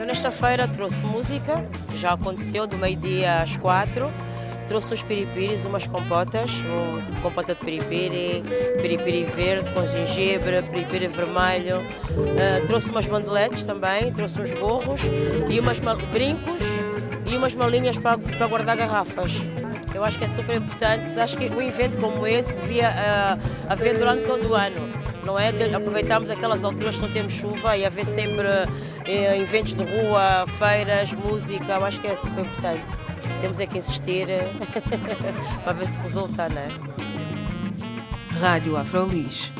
Eu nesta feira trouxe música, já aconteceu do meio-dia às quatro. Trouxe uns piripiris, umas compotas, um, compota de piripiri, piripiri verde com gengibre, piripiri vermelho. Uh, trouxe umas bandeletes também, trouxe uns gorros e umas brincos e umas malinhas para, guardar garrafas. Eu acho que é super importante. Acho que um evento como esse devia uh, haver durante todo o ano. Não é? Aproveitarmos aquelas alturas que não temos chuva e haver sempre eventos de rua, feiras, música. Eu acho que é super importante. Temos é que insistir para ver se resulta, não é? Rádio Afrolis